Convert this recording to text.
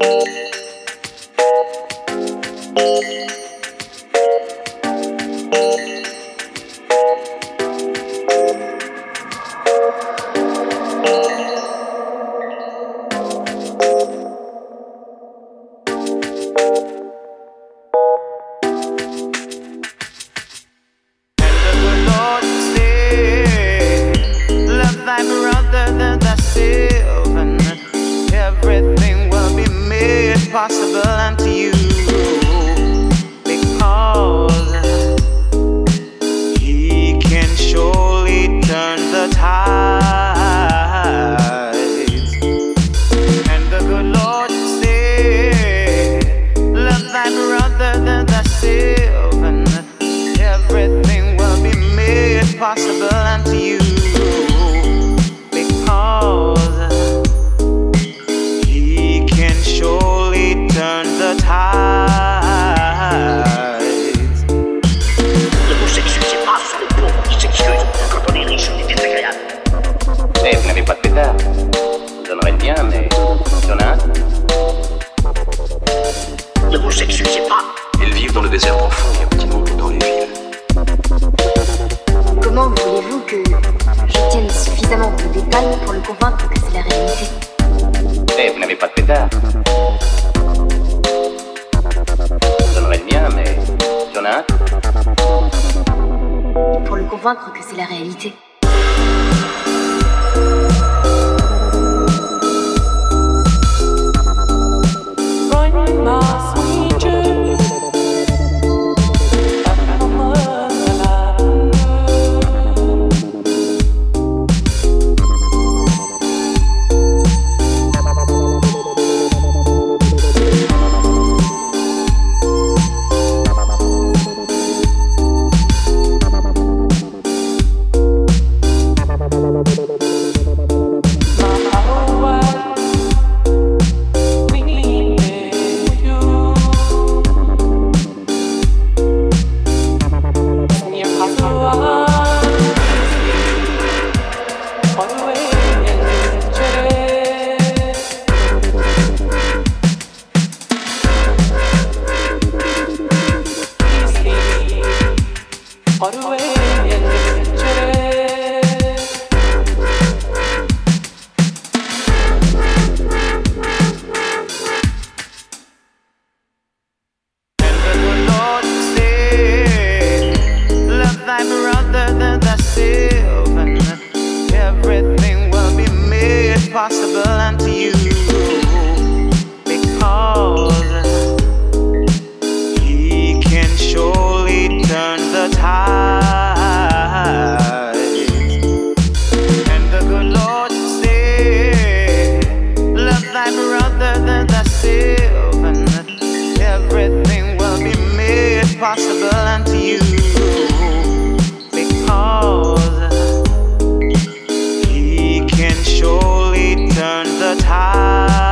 Thank you. rats s'excusent quand on est riche, on désagréable. Vous vous n'avez pas de pétard. Vous en bien, mais il y en a un. Ne vous excusez pas. Ils vivent dans le désert profond, il y a petit mot dans les villes. Comment voulez-vous que je tienne suffisamment de détails pour le convaincre que c'est la réalité? Eh, vous n'avez pas de pétard. que c'est la réalité. away. impossible unto you because he can surely turn the tide.